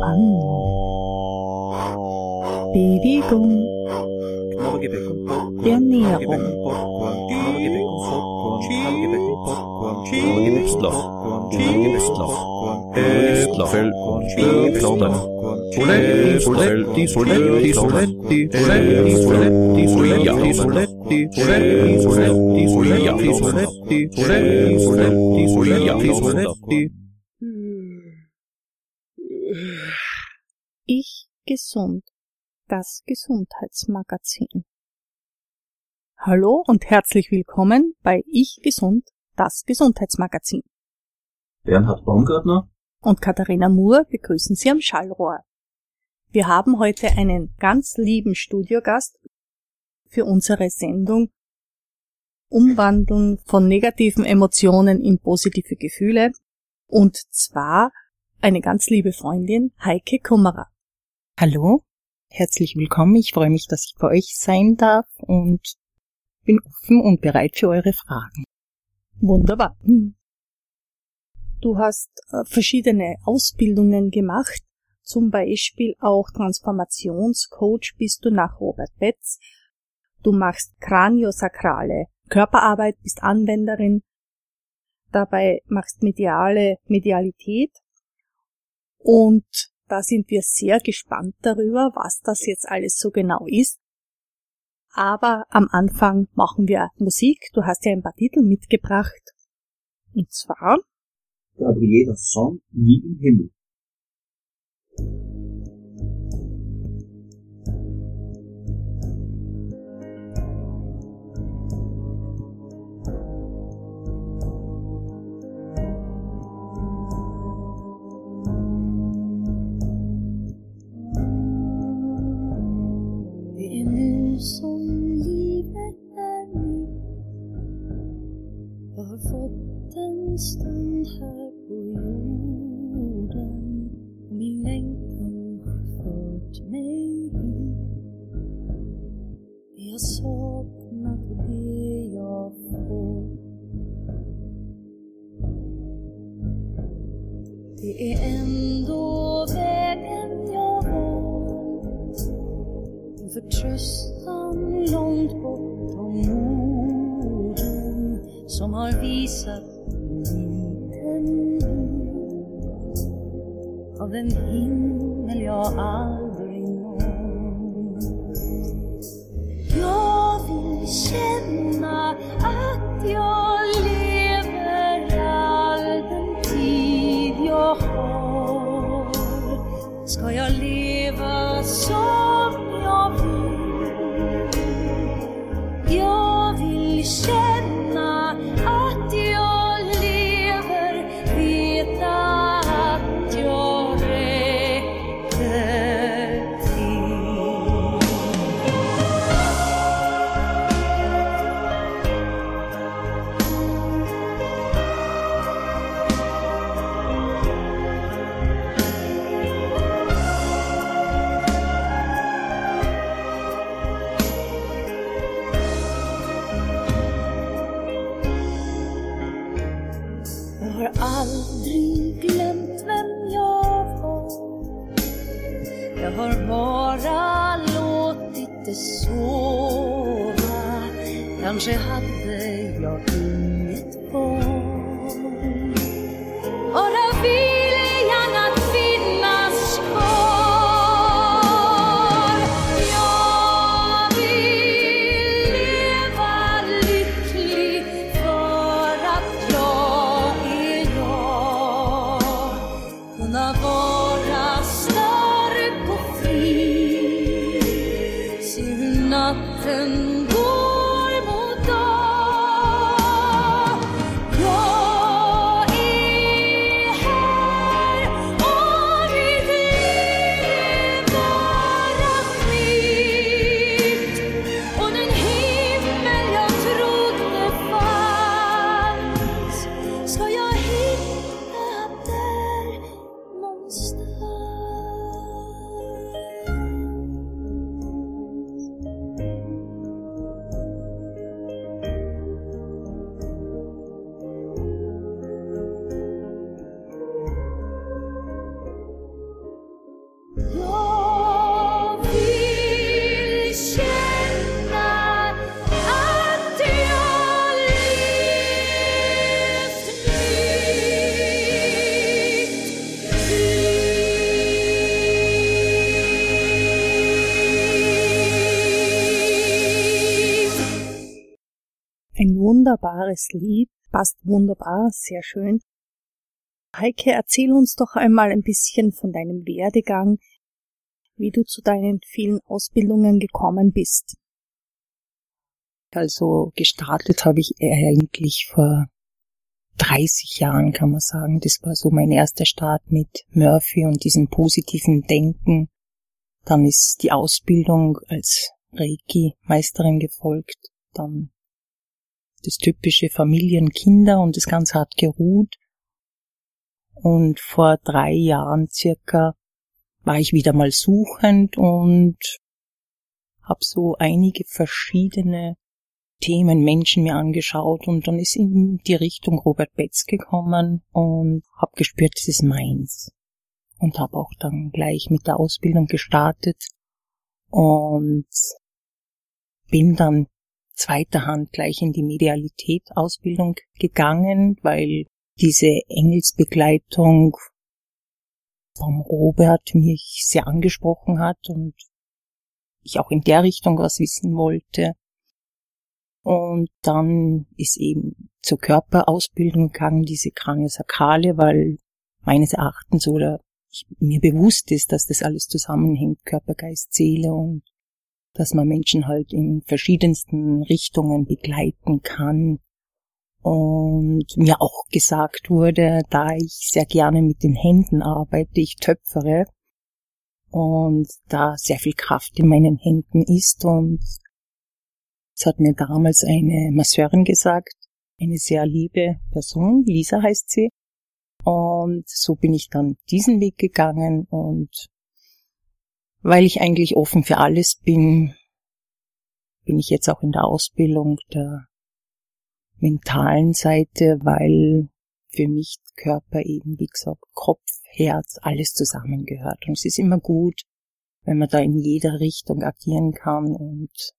방 비비봉 나무게 백군 연니야 옹 나무게 백군 속군 나무게 백군 복군 나무게 백슬러 나무게 백슬러 백슬러 백슬러 Soletti, soletti, soletti, soletti, soletti, soletti, soletti, soletti, soletti, soletti, soletti, soletti, soletti, soletti, soletti, soletti, soletti, Ich gesund. Das Gesundheitsmagazin. Hallo und herzlich willkommen bei Ich gesund. Das Gesundheitsmagazin. Bernhard Baumgartner. Und Katharina Moore begrüßen Sie am Schallrohr. Wir haben heute einen ganz lieben Studiogast für unsere Sendung Umwandeln von negativen Emotionen in positive Gefühle und zwar eine ganz liebe Freundin Heike Kummerer. Hallo, herzlich willkommen. Ich freue mich, dass ich bei euch sein darf und bin offen und bereit für eure Fragen. Wunderbar. Du hast äh, verschiedene Ausbildungen gemacht zum Beispiel auch Transformationscoach bist du nach Robert Betz. Du machst kraniosakrale Körperarbeit, bist Anwenderin. Dabei machst mediale Medialität. Und da sind wir sehr gespannt darüber, was das jetzt alles so genau ist. Aber am Anfang machen wir Musik. Du hast ja ein paar Titel mitgebracht. Und zwar Gabriela Song Wie im Himmel. Har aldrig glömt vem jag var. Jag har bara låtit det sova. Kanske hade wunderbares Lied, passt wunderbar, sehr schön. Heike, erzähl uns doch einmal ein bisschen von deinem Werdegang, wie du zu deinen vielen Ausbildungen gekommen bist. Also gestartet habe ich eigentlich vor 30 Jahren, kann man sagen. Das war so mein erster Start mit Murphy und diesem positiven Denken. Dann ist die Ausbildung als Reiki-Meisterin gefolgt. Dann das typische Familien, Kinder und das Ganze hat geruht. Und vor drei Jahren circa war ich wieder mal suchend und habe so einige verschiedene Themen, Menschen mir angeschaut und dann ist in die Richtung Robert Betz gekommen und habe gespürt, das ist meins. Und habe auch dann gleich mit der Ausbildung gestartet und bin dann zweiter Hand gleich in die Medialität Ausbildung gegangen, weil diese Engelsbegleitung vom Robert mich sehr angesprochen hat und ich auch in der Richtung was wissen wollte. Und dann ist eben zur Körperausbildung gegangen, diese Kraniosakrale, weil meines Erachtens oder mir bewusst ist, dass das alles zusammenhängt, Körper, Geist, Seele und dass man Menschen halt in verschiedensten Richtungen begleiten kann. Und mir auch gesagt wurde, da ich sehr gerne mit den Händen arbeite, ich töpfere und da sehr viel Kraft in meinen Händen ist und das hat mir damals eine Masseurin gesagt, eine sehr liebe Person, Lisa heißt sie. Und so bin ich dann diesen Weg gegangen und weil ich eigentlich offen für alles bin, bin ich jetzt auch in der Ausbildung der mentalen Seite, weil für mich Körper eben, wie gesagt, Kopf, Herz, alles zusammengehört. Und es ist immer gut, wenn man da in jeder Richtung agieren kann und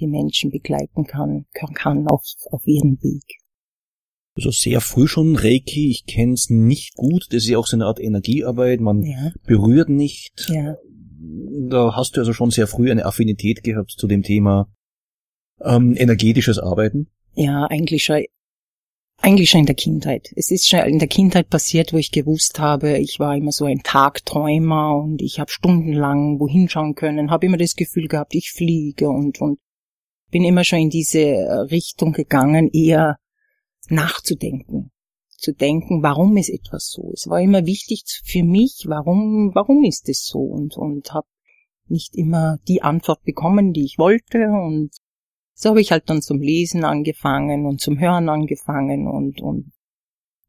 die Menschen begleiten kann, kann auf, auf ihren Weg. Also sehr früh schon Reiki, ich kenne es nicht gut, das ist ja auch so eine Art Energiearbeit, man Ja, berührt nicht. ja, Da hast du also schon sehr früh eine Affinität gehabt zu dem Thema ähm, energetisches Arbeiten. ja, eigentlich schon, eigentlich schon in der Kindheit. Es ist schon in der Kindheit passiert, wo ich gewusst habe, ich war immer so ein Tagträumer und ich habe stundenlang wohin schauen können, habe immer das Gefühl gehabt, ich fliege und und bin immer schon in diese Richtung gegangen, eher nachzudenken, zu denken, warum ist etwas so. Es war immer wichtig für mich, warum, warum ist es so und und habe nicht immer die Antwort bekommen, die ich wollte und so habe ich halt dann zum Lesen angefangen und zum Hören angefangen und und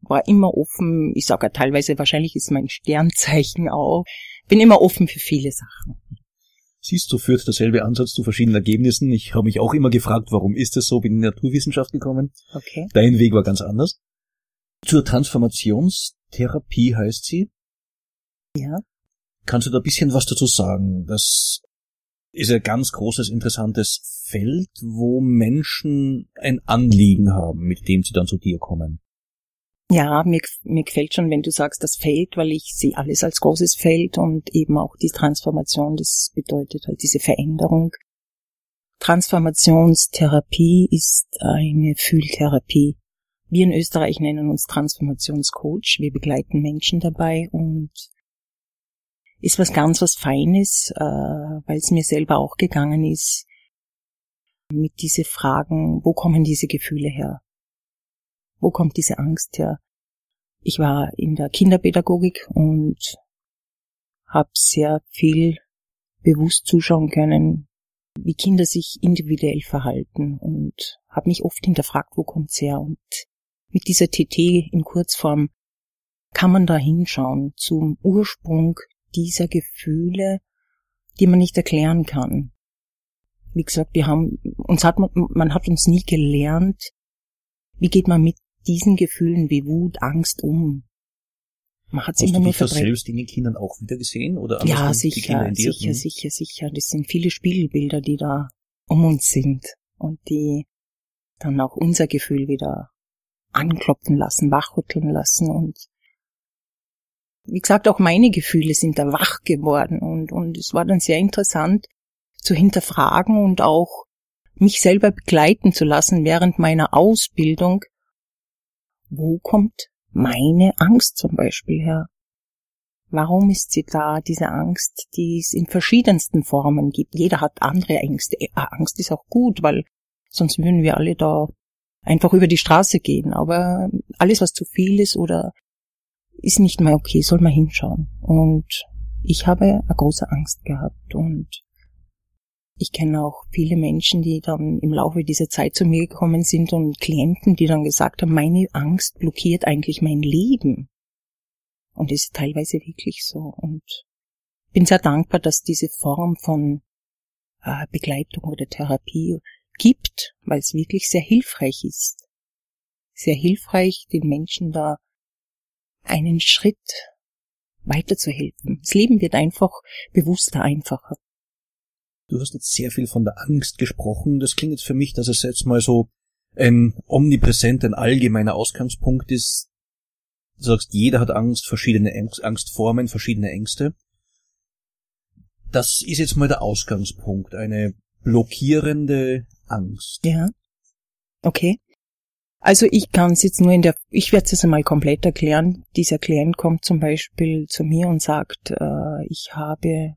war immer offen. Ich sage ja teilweise, wahrscheinlich ist mein Sternzeichen auch. Bin immer offen für viele Sachen. Siehst du, führt derselbe Ansatz zu verschiedenen Ergebnissen. Ich habe mich auch immer gefragt, warum ist es so, bin in die Naturwissenschaft gekommen. Okay. Dein Weg war ganz anders. Zur Transformationstherapie heißt sie. Ja. Kannst du da ein bisschen was dazu sagen? Das ist ein ganz großes, interessantes Feld, wo Menschen ein Anliegen haben, mit dem sie dann zu dir kommen. Ja, mir, mir gefällt schon, wenn du sagst, das Feld, weil ich sehe alles als großes Feld und eben auch die Transformation, das bedeutet halt diese Veränderung. Transformationstherapie ist eine Fühltherapie. Wir in Österreich nennen uns Transformationscoach. Wir begleiten Menschen dabei und ist was ganz was Feines, äh, weil es mir selber auch gegangen ist, mit diese Fragen, wo kommen diese Gefühle her? Wo kommt diese Angst her? Ich war in der Kinderpädagogik und habe sehr viel bewusst zuschauen können, wie Kinder sich individuell verhalten und habe mich oft hinterfragt, wo kommt's her? Und mit dieser TT in Kurzform kann man da hinschauen zum Ursprung dieser Gefühle, die man nicht erklären kann. Wie gesagt, wir haben, uns hat man, man hat uns nie gelernt, wie geht man mit diesen Gefühlen wie Wut, Angst um. Man hat immer du nur verdrängt. selbst in den Kindern auch wieder gesehen? Oder Ja, sicher, sicher, Hm. sicher, sicher. Das sind viele Spiegelbilder, die da um uns sind und die dann auch unser Gefühl wieder anklopfen lassen, wachrütteln lassen und wie gesagt, auch meine Gefühle sind da wach geworden und, und es war dann sehr interessant zu hinterfragen und auch mich selber begleiten zu lassen während meiner Ausbildung. Wo kommt meine Angst zum Beispiel her? Warum ist sie da, diese Angst, die es in verschiedensten Formen gibt? Jeder hat andere Ängste. Angst ist auch gut, weil sonst würden wir alle da einfach über die Straße gehen. Aber alles, was zu viel ist oder ist nicht mehr okay, soll man hinschauen. Und ich habe eine große Angst gehabt und ich kenne auch viele Menschen, die dann im Laufe dieser Zeit zu mir gekommen sind und Klienten, die dann gesagt haben, meine Angst blockiert eigentlich mein Leben. Und das ist teilweise wirklich so. Und bin sehr dankbar, dass diese Form von äh, Begleitung oder Therapie gibt, weil es wirklich sehr hilfreich ist. Sehr hilfreich, den Menschen da einen Schritt weiterzuhelfen. Das Leben wird einfach bewusster, einfacher. Du hast jetzt sehr viel von der Angst gesprochen. Das klingt jetzt für mich, dass es jetzt mal so ein omnipräsent, ein allgemeiner Ausgangspunkt ist. Du sagst, jeder hat Angst, verschiedene Angstformen, verschiedene Ängste. Das ist jetzt mal der Ausgangspunkt, eine blockierende Angst. Ja. Okay. Also ich kann es jetzt nur in der, ich werde es jetzt einmal komplett erklären. Dieser Klient kommt zum Beispiel zu mir und sagt, äh, ich habe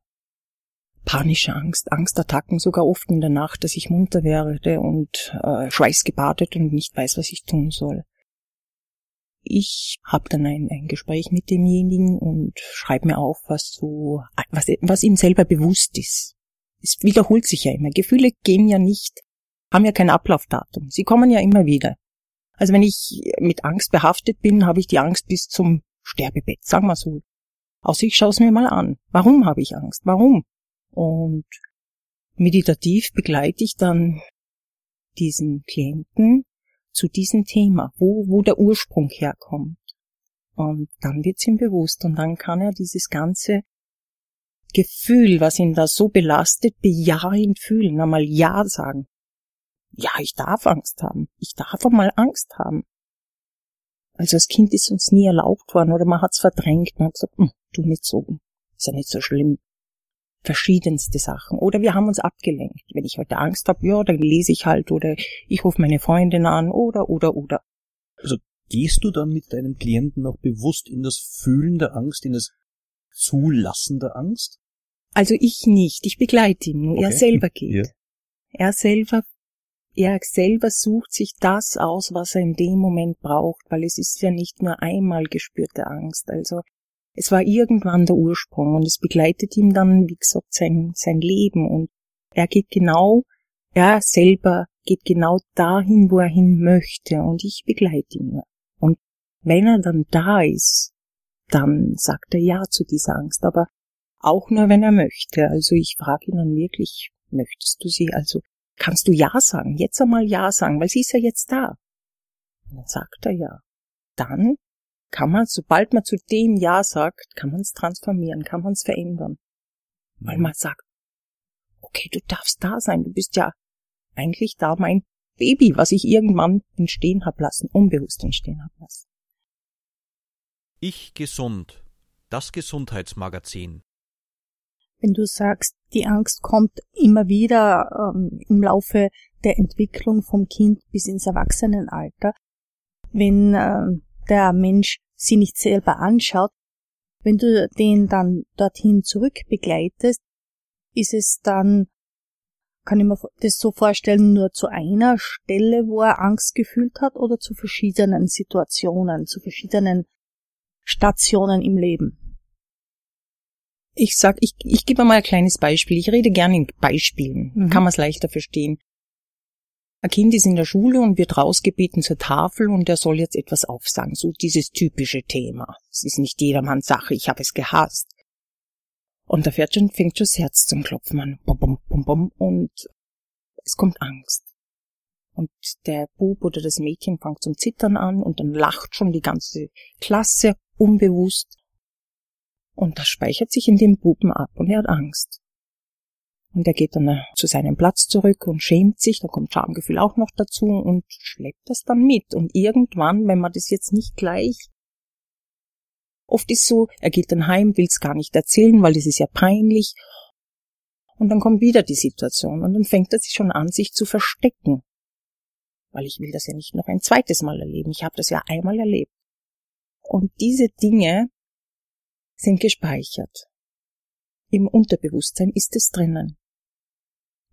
panische Angst, Angstattacken, sogar oft in der Nacht, dass ich munter werde und äh, schweißgebadet und nicht weiß, was ich tun soll. Ich habe dann ein, ein Gespräch mit demjenigen und schreibe mir auf, was so, was, was ihm selber bewusst ist. Es wiederholt sich ja immer. Gefühle gehen ja nicht, haben ja kein Ablaufdatum. Sie kommen ja immer wieder. Also wenn ich mit Angst behaftet bin, habe ich die Angst bis zum Sterbebett, sagen wir so. Außer ich schaue es mir mal an. Warum habe ich Angst? Warum? Und meditativ begleite ich dann diesen Klienten zu diesem Thema, wo, wo der Ursprung herkommt. Und dann wird's ihm bewusst und dann kann er dieses ganze Gefühl, was ihn da so belastet, bejahend fühlen, einmal Ja sagen. Ja, ich darf Angst haben. Ich darf einmal Angst haben. Also als Kind ist uns nie erlaubt worden oder man hat's verdrängt. Man hat gesagt, hm, tu nicht so. Ist ja nicht so schlimm. Verschiedenste Sachen. Oder wir haben uns abgelenkt. Wenn ich heute Angst habe, ja, dann lese ich halt oder ich rufe meine Freundin an oder, oder, oder. Also gehst du dann mit deinem Klienten noch bewusst in das Fühlen der Angst, in das Zulassen der Angst? Also ich nicht. Ich begleite ihn, nur okay. er selber geht. Ja. Er selber er selber sucht sich das aus, was er in dem Moment braucht, weil es ist ja nicht nur einmal gespürte Angst. Also es war irgendwann der Ursprung und es begleitet ihm dann, wie gesagt, sein, sein Leben und er geht genau, er selber geht genau dahin, wo er hin möchte und ich begleite ihn. Und wenn er dann da ist, dann sagt er ja zu dieser Angst, aber auch nur, wenn er möchte. Also ich frage ihn dann wirklich, möchtest du sie? Also kannst du Ja sagen, jetzt einmal Ja sagen, weil sie ist ja jetzt da. Und dann sagt er ja. Dann kann man, sobald man zu dem Ja sagt, kann man es transformieren, kann man es verändern. Weil man sagt, okay, du darfst da sein, du bist ja eigentlich da mein Baby, was ich irgendwann entstehen hab lassen, unbewusst entstehen hab lassen. Ich gesund. Das Gesundheitsmagazin wenn du sagst, die Angst kommt immer wieder ähm, im Laufe der Entwicklung vom Kind bis ins Erwachsenenalter, wenn äh, der Mensch sie nicht selber anschaut, wenn du den dann dorthin zurück begleitest, ist es dann, kann ich mir das so vorstellen, nur zu einer Stelle, wo er Angst gefühlt hat oder zu verschiedenen Situationen, zu verschiedenen Stationen im Leben? Ich sag, ich, ich gebe mal ein kleines Beispiel. Ich rede gerne in Beispielen. Mhm. Kann man es leichter verstehen. Ein Kind ist in der Schule und wird rausgebeten zur Tafel und er soll jetzt etwas aufsagen. So dieses typische Thema. Es ist nicht jedermanns Sache, ich habe es gehasst. Und da fährt fängt schon das Herz zum Klopfen an. Bum, bum, bum, bum, und es kommt Angst. Und der Bub oder das Mädchen fängt zum Zittern an und dann lacht schon die ganze Klasse unbewusst. Und das speichert sich in dem Buben ab und er hat Angst. Und er geht dann äh, zu seinem Platz zurück und schämt sich, da kommt Schamgefühl auch noch dazu und schleppt das dann mit. Und irgendwann, wenn man das jetzt nicht gleich Oft ist so, er geht dann heim, will es gar nicht erzählen, weil das ist ja peinlich. Und dann kommt wieder die Situation und dann fängt er sich schon an, sich zu verstecken. Weil ich will das ja nicht noch ein zweites Mal erleben. Ich habe das ja einmal erlebt. Und diese Dinge sind gespeichert. Im Unterbewusstsein ist es drinnen.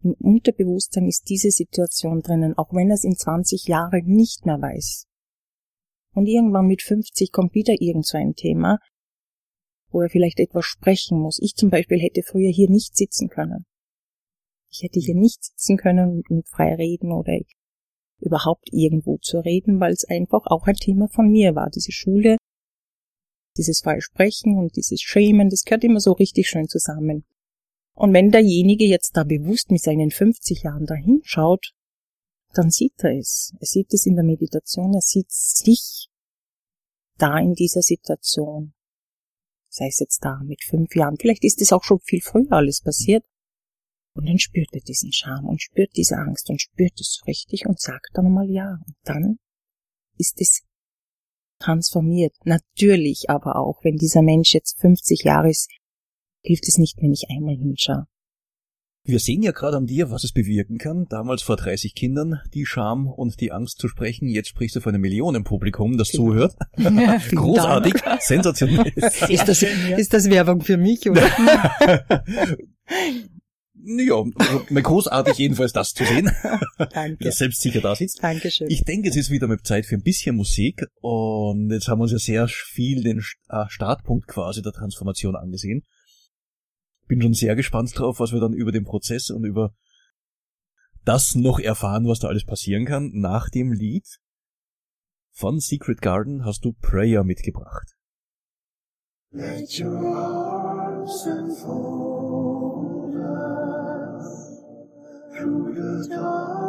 Im Unterbewusstsein ist diese Situation drinnen, auch wenn er es in 20 Jahren nicht mehr weiß. Und irgendwann mit 50 kommt wieder irgend so ein Thema, wo er vielleicht etwas sprechen muss. Ich zum Beispiel hätte früher hier nicht sitzen können. Ich hätte hier nicht sitzen können und frei reden oder überhaupt irgendwo zu reden, weil es einfach auch ein Thema von mir war. Diese Schule, dieses Freisprechen und dieses Schämen, das gehört immer so richtig schön zusammen. Und wenn derjenige jetzt da bewusst mit seinen 50 Jahren dahinschaut, dann sieht er es. Er sieht es in der Meditation, er sieht sich da in dieser Situation. Sei es jetzt da mit fünf Jahren, vielleicht ist es auch schon viel früher alles passiert. Und dann spürt er diesen Scham und spürt diese Angst und spürt es richtig und sagt dann mal ja. Und dann ist es transformiert. Natürlich aber auch, wenn dieser Mensch jetzt 50 Jahre ist, hilft es nicht, wenn ich einmal hinschaue. Wir sehen ja gerade an dir, was es bewirken kann. Damals vor 30 Kindern die Scham und die Angst zu sprechen. Jetzt sprichst du vor einem Millionenpublikum, das zuhört. Großartig, sensationell. Ist das, ist das Werbung für mich, oder? Ja, also mal großartig jedenfalls das zu sehen, Danke. dass selbst sicher da sitzt. Dankeschön. Ich denke, es ist wieder mit Zeit für ein bisschen Musik und jetzt haben wir uns ja sehr viel den äh, Startpunkt quasi der Transformation angesehen. Bin schon sehr gespannt drauf, was wir dann über den Prozess und über das noch erfahren, was da alles passieren kann. Nach dem Lied von Secret Garden hast du Prayer mitgebracht. Let your arms enfold us through the dark.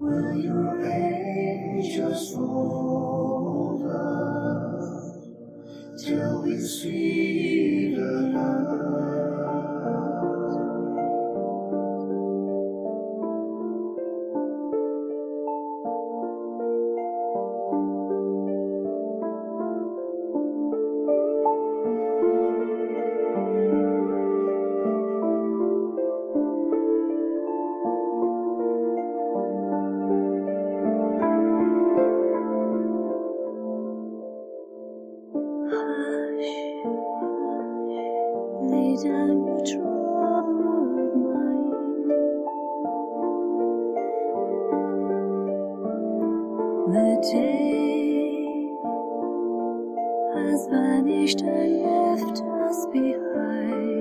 Will your angels fold us till we see the light? Day has vanished and left us behind.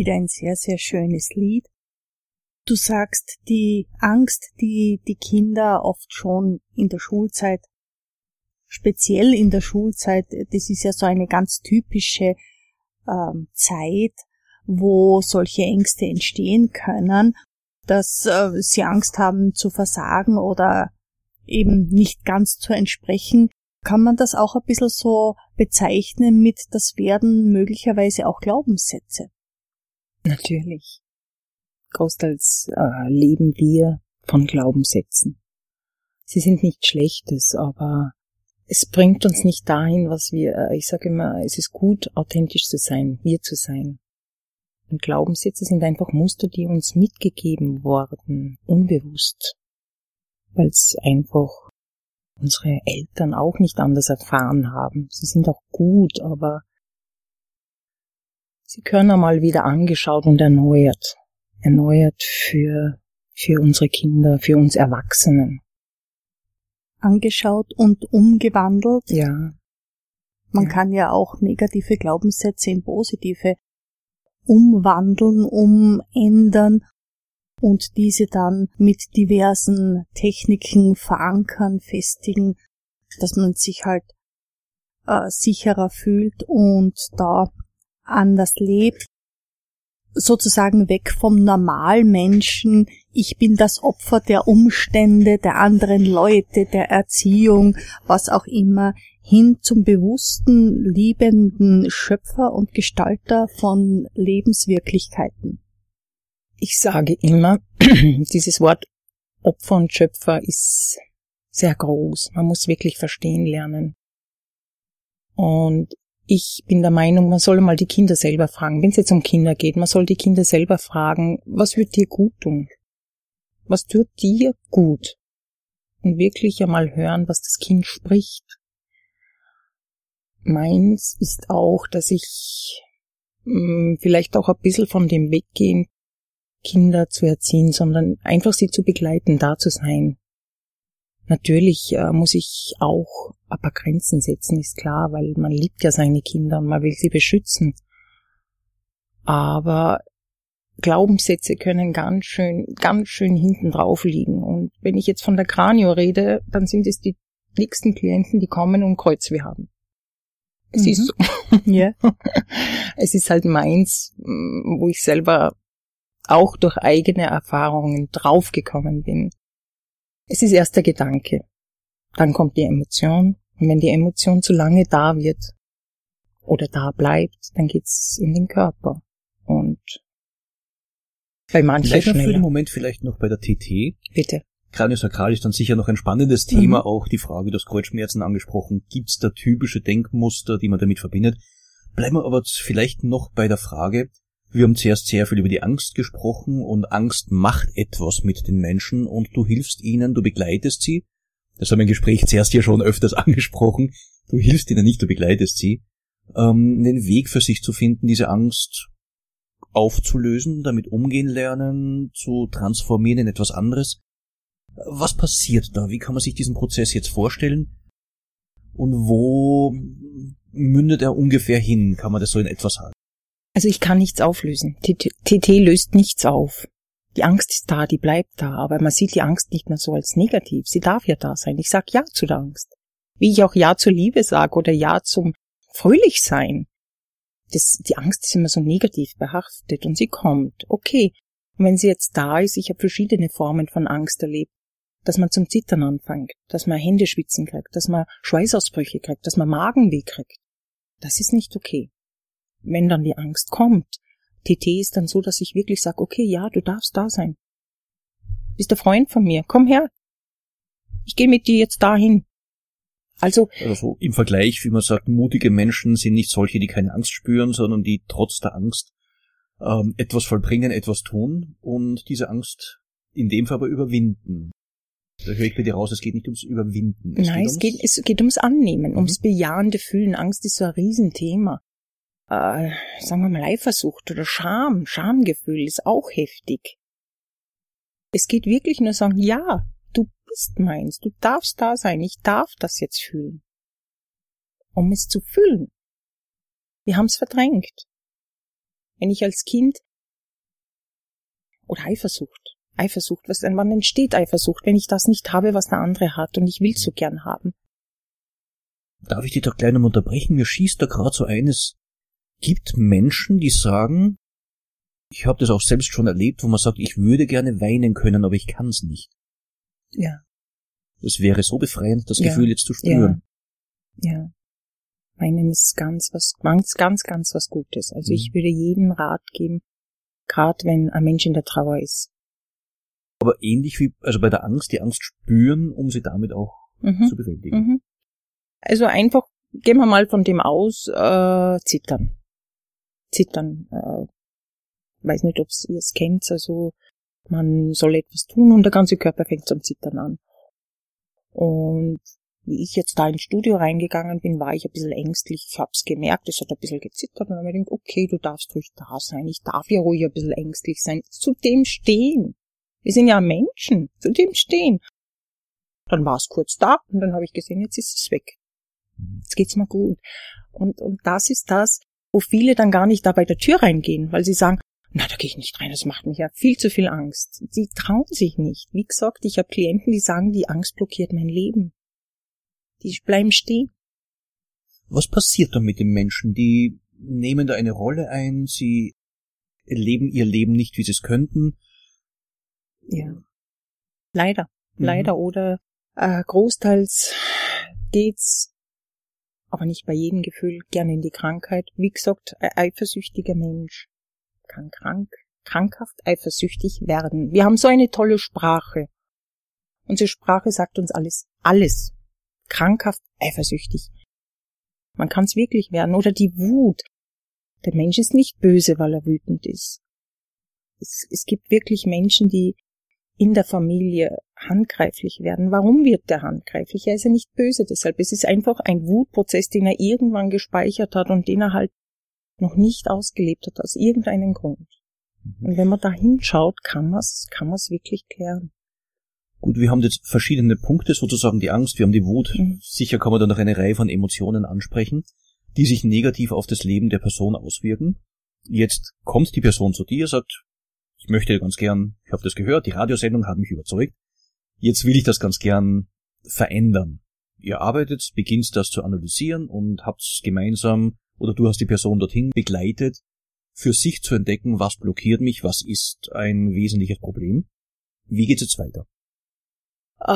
Wieder ein sehr, sehr schönes Lied. Du sagst, die Angst, die die Kinder oft schon in der Schulzeit, speziell in der Schulzeit, das ist ja so eine ganz typische ähm, Zeit, wo solche Ängste entstehen können, dass äh, sie Angst haben zu versagen oder eben nicht ganz zu entsprechen. Kann man das auch ein bisschen so bezeichnen mit, das werden möglicherweise auch Glaubenssätze? Natürlich. Großteils äh, leben wir von Glaubenssätzen. Sie sind nicht Schlechtes, aber es bringt uns nicht dahin, was wir, äh, ich sage immer, es ist gut, authentisch zu sein, wir zu sein. Und Glaubenssätze sind einfach Muster, die uns mitgegeben wurden, unbewusst, weil es einfach unsere Eltern auch nicht anders erfahren haben. Sie sind auch gut, aber sie können einmal wieder angeschaut und erneuert, erneuert für, für unsere Kinder, für uns Erwachsenen. Angeschaut und umgewandelt. Ja, Man Ja. kann ja auch negative Glaubenssätze in positive umwandeln, umändern und diese dann mit diversen Techniken verankern, festigen, dass man sich halt äh, sicherer fühlt und da anders lebt. Sozusagen weg vom Normalmenschen. Ich bin das Opfer der Umstände, der anderen Leute, der Erziehung, was auch immer, hin zum bewussten, liebenden Schöpfer und Gestalter von Lebenswirklichkeiten. ich sage immer, dieses Wort Opfer und Schöpfer ist sehr groß. Man muss wirklich verstehen lernen. Und ich bin der Meinung, man soll mal die Kinder selber fragen. Wenn es jetzt um Kinder geht, man soll die Kinder selber fragen, was wird dir gut tun? Was tut dir gut? Und wirklich einmal hören, was das Kind spricht. Meins ist auch, dass ich mh, vielleicht auch ein bisschen von dem weggehen, Kinder zu erziehen, sondern einfach sie zu begleiten, da zu sein. Natürlich äh, muss ich auch ein paar Grenzen setzen, ist klar, weil man liebt ja seine Kinder und man will sie beschützen. Aber Glaubenssätze können ganz schön, ganz schön hinten drauf liegen. Und wenn ich jetzt von der Kranio rede, dann sind es die nächsten Klienten, die kommen und Kreuzweh haben. Es Mhm. ist so. Ja. Es ist halt meins, mh, wo ich selber auch durch eigene Erfahrungen draufgekommen bin. Es ist erst der Gedanke. Dann kommt die Emotion. Und wenn die Emotion zu lange da wird oder da bleibt, dann geht's in den Körper. Und bei manchen Bleiben wir für den schneller. Moment vielleicht noch bei der TT. Bitte. Kraniosakral ist dann sicher noch ein spannendes Thema, auch die Frage, des Kreuzschmerzen angesprochen. Gibt's da typische Denkmuster, die man damit verbindet? Bleiben wir aber vielleicht noch bei der Frage, wir haben zuerst sehr viel über die Angst gesprochen und Angst macht etwas mit den Menschen und du hilfst ihnen, du begleitest sie. Das haben wir im Gespräch zuerst ja schon öfters angesprochen. Du hilfst ihnen nicht, du begleitest sie. Ähm, einen Weg für sich zu finden, diese Angst aufzulösen, damit umgehen lernen, zu transformieren in etwas anderes. Was passiert da? Wie kann man sich diesen Prozess jetzt vorstellen? Und wo mündet er ungefähr hin? Kann man das so in etwas sagen? Also ich kann nichts auflösen. TT löst nichts auf. Die Angst ist da, die bleibt da, aber man sieht die Angst nicht mehr so als negativ. Sie darf ja da sein. Ich sag Ja zu der Angst. Wie ich auch Ja zur Liebe sage oder Ja zum Fröhlichsein. Das, die Angst ist immer so negativ behaftet und sie kommt. Okay. Und wenn sie jetzt da ist, ich habe verschiedene Formen von Angst erlebt, dass man zum Zittern anfängt, dass man Hände schwitzen kriegt, dass man Schweißausbrüche kriegt, dass man Magenweh kriegt. Das ist nicht okay. Wenn dann die Angst kommt, TT ist dann so, dass ich wirklich sage, okay, ja, du darfst da sein. Bist der Freund von mir, komm her. Ich gehe mit dir jetzt dahin. Also, Also im Vergleich, wie man sagt, mutige Menschen sind nicht solche, die keine Angst spüren, sondern die trotz der Angst ähm, etwas vollbringen, etwas tun und diese Angst in dem Fall aber überwinden. Da höre ich bei dir raus, es geht nicht ums Überwinden. nein, es geht, es geht ums Annehmen, Mhm. ums bejahende Fühlen. Angst ist so ein Riesenthema. Äh, sagen wir mal Eifersucht oder Scham, Schamgefühl ist auch heftig. Es geht wirklich nur sagen, ja, du bist meins, du darfst da sein, ich darf das jetzt fühlen. Um es zu fühlen. Wir haben es verdrängt. Wenn ich als Kind oder Eifersucht, Eifersucht, was denn, wann entsteht Eifersucht, wenn ich das nicht habe, was der andere hat und ich will so gern haben? Darf ich dich doch gleich noch unterbrechen? Mir schießt da gerade so eines. Gibt Menschen, die sagen, ich habe das auch selbst schon erlebt, wo man sagt, ich würde gerne weinen können, aber ich kann's nicht. Ja. Das wäre so befreiend, das Ja. Gefühl jetzt zu spüren. Ja. Weinen ist ganz was, ganz, ganz, ganz was Gutes. Also ich Mhm. würde jedem Rat geben, gerade wenn ein Mensch in der Trauer ist. Aber ähnlich wie, also bei der Angst, die Angst spüren, um sie damit auch Mhm. zu bewältigen. Mhm. Also einfach, gehen wir mal von dem aus, äh, zittern. Zittern. Äh, weiß nicht, ob ihr es kennt, also man soll etwas tun und der ganze Körper fängt zum Zittern an. Und wie ich jetzt da ins Studio reingegangen bin, war ich ein bisschen ängstlich. Ich hab's gemerkt, es hat ein bisschen gezittert und dann habe ich gedacht, okay, du darfst ruhig da sein. Ich darf ja ruhig ein bisschen ängstlich sein. Zu dem stehen. Wir sind ja Menschen. Zu dem stehen. Dann war es kurz da und dann habe ich gesehen, jetzt ist es weg. Jetzt geht's mir gut. Und, und das ist das, wo viele dann gar nicht da bei der Tür reingehen, weil sie sagen, na, da gehe ich nicht rein, das macht mich ja viel zu viel Angst. Sie trauen sich nicht. Wie gesagt, ich habe Klienten, die sagen, die Angst blockiert mein Leben. Die bleiben stehen. Was passiert dann mit den Menschen? Die nehmen da eine Rolle ein, sie leben ihr Leben nicht, wie sie es könnten. Ja. Leider. Mhm. Leider. Oder äh, großteils geht's, aber nicht bei jedem Gefühl, gerne in die Krankheit. Wie gesagt, ein eifersüchtiger Mensch kann krank, krankhaft eifersüchtig werden. Wir haben so eine tolle Sprache. Unsere Sprache sagt uns alles, alles. Krankhaft eifersüchtig. Man kann es wirklich werden. Oder die Wut. Der Mensch ist nicht böse, weil er wütend ist. Es, es gibt wirklich Menschen, die in der Familie handgreiflich werden. Warum wird der handgreiflich? Er ist ja nicht böse deshalb. Es ist einfach ein Wutprozess, den er irgendwann gespeichert hat und den er halt noch nicht ausgelebt hat, aus irgendeinem Grund. Und wenn man da hinschaut, kann man es kann man's wirklich klären. Gut, wir haben jetzt verschiedene Punkte, sozusagen die Angst, wir haben die Wut. Mhm. Sicher kann man da noch eine Reihe von Emotionen ansprechen, die sich negativ auf das Leben der Person auswirken. Jetzt kommt die Person zu dir, sagt, möchte ganz gern, ich habe das gehört, die Radiosendung hat mich überzeugt, jetzt will ich das ganz gern verändern. Ihr arbeitet, beginnt das zu analysieren und habt gemeinsam, oder du hast die Person dorthin begleitet, für sich zu entdecken, was blockiert mich, was ist ein wesentliches Problem. Wie geht es jetzt weiter? Äh,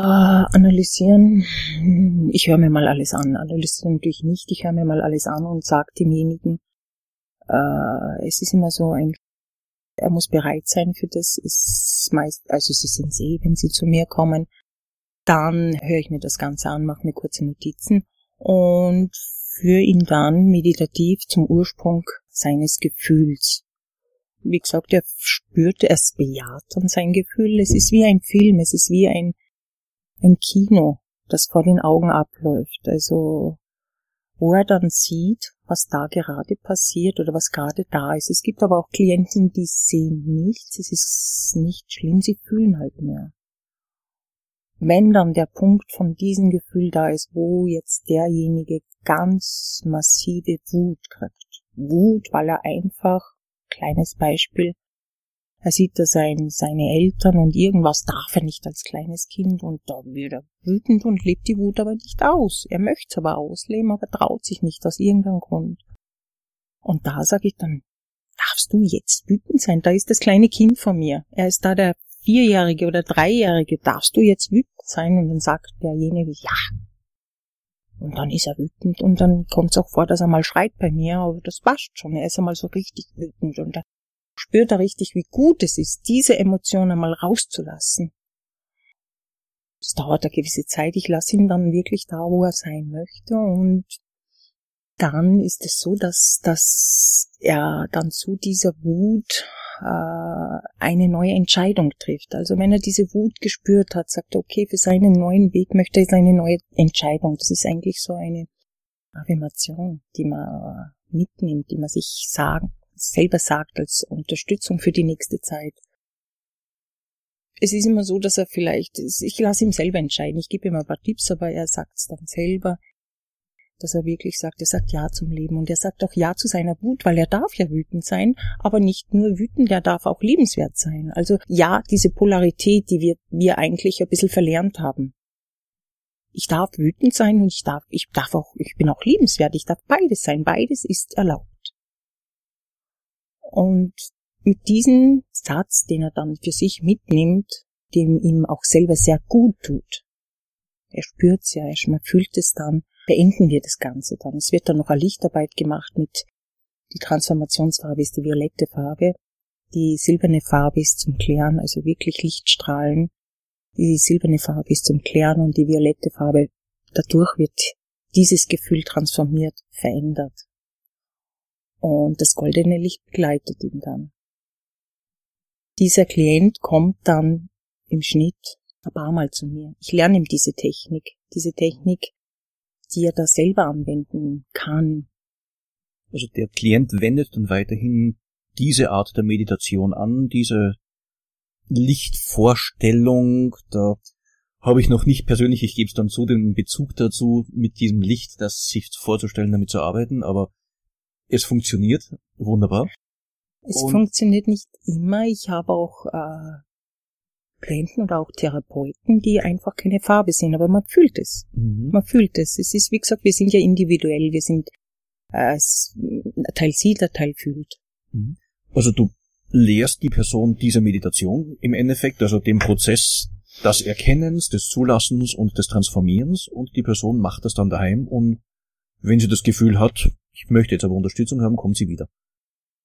analysieren. Ich höre mir mal alles an. Analysieren natürlich nicht. Ich höre mir mal alles an und sage demjenigen, äh, es ist immer so ein, er muss bereit sein für das. Ist meist, also sie sind eh, wenn sie zu mir kommen, dann höre ich mir das Ganze an, mache mir kurze Notizen und führe ihn dann meditativ zum Ursprung seines Gefühls. Wie gesagt, er spürt, er bejaht dann sein Gefühl. Es ist wie ein Film, es ist wie ein ein Kino, das vor den Augen abläuft. Also wo er dann sieht, was da gerade passiert oder was gerade da ist. Es gibt aber auch Klienten, die sehen nichts, es ist nicht schlimm, sie fühlen halt mehr. Wenn dann der Punkt von diesem Gefühl da ist, wo jetzt derjenige ganz massive Wut kriegt. Wut, weil er einfach, kleines Beispiel, Er sieht da sein, seine Eltern und irgendwas darf er nicht als kleines Kind und da wird er wütend und lebt die Wut aber nicht aus. Er möchte es aber ausleben, aber traut sich nicht aus irgendeinem Grund. Und da sage ich dann, darfst du jetzt wütend sein? Da ist das kleine Kind von mir. Er ist da der Vierjährige oder Dreijährige. Darfst du jetzt wütend sein? Und dann sagt derjenige, ja. Und dann ist er wütend und dann kommt es auch vor, dass er mal schreit bei mir, aber das passt schon. Er ist einmal so richtig wütend und da spürt er richtig, wie gut es ist, diese Emotionen einmal rauszulassen. Es dauert eine gewisse Zeit. Ich lasse ihn dann wirklich da, wo er sein möchte und dann ist es so, dass, dass er dann zu dieser Wut äh, eine neue Entscheidung trifft. Also wenn er diese Wut gespürt hat, sagt er, okay, für seinen neuen Weg möchte er eine neue Entscheidung. Das ist eigentlich so eine Affirmation, die man mitnimmt, die man sich sagen, selber sagt als Unterstützung für die nächste Zeit. Es ist immer so, dass er vielleicht, ich lasse ihm selber entscheiden, ich gebe ihm ein paar Tipps, aber er sagt es dann selber dass er wirklich sagt, er sagt Ja zum Leben und er sagt auch Ja zu seiner Wut, weil er darf ja wütend sein, aber nicht nur wütend, er darf auch liebenswert sein. Also ja, diese Polarität, die wir, wir eigentlich ein bisschen verlernt haben. Ich darf wütend sein und ich darf, ich darf auch, ich bin auch liebenswert, ich darf beides sein, beides ist erlaubt. Und mit diesem Satz, den er dann für sich mitnimmt, dem ihm auch selber sehr gut tut, er spürt's ja, er fühlt es dann, beenden wir das Ganze dann. Es wird dann noch eine Lichtarbeit gemacht mit, die Transformationsfarbe ist die violette Farbe, die silberne Farbe ist zum Klären, also wirklich Lichtstrahlen. Die silberne Farbe ist zum Klären und die violette Farbe, dadurch wird dieses Gefühl transformiert, verändert. Und das goldene Licht begleitet ihn dann. Dieser Klient kommt dann im Schnitt ein paar Mal zu mir. Ich lerne ihm diese Technik. Diese Technik die er da selber anwenden kann. Also der Klient wendet dann weiterhin diese Art der Meditation an, diese Lichtvorstellung, da habe ich noch nicht persönlich, ich gebe es dann zu, den Bezug dazu, mit diesem Licht, das sich vorzustellen, damit zu arbeiten, aber es funktioniert wunderbar. Es Und funktioniert nicht immer. Ich habe auch äh, Klienten oder auch Therapeuten, die einfach keine Farbe sind, aber man fühlt es. Mhm. Man fühlt es. Es ist, wie gesagt, wir sind ja individuell, wir sind äh, Teil sieht, der Teil fühlt. Mhm. Also du lehrst die Person diese Meditation im Endeffekt, also den Prozess des Erkennens, des Zulassens und des Transformierens und die Person macht das dann daheim und wenn sie das Gefühl hat, ich möchte jetzt aber Unterstützung haben, kommt sie wieder.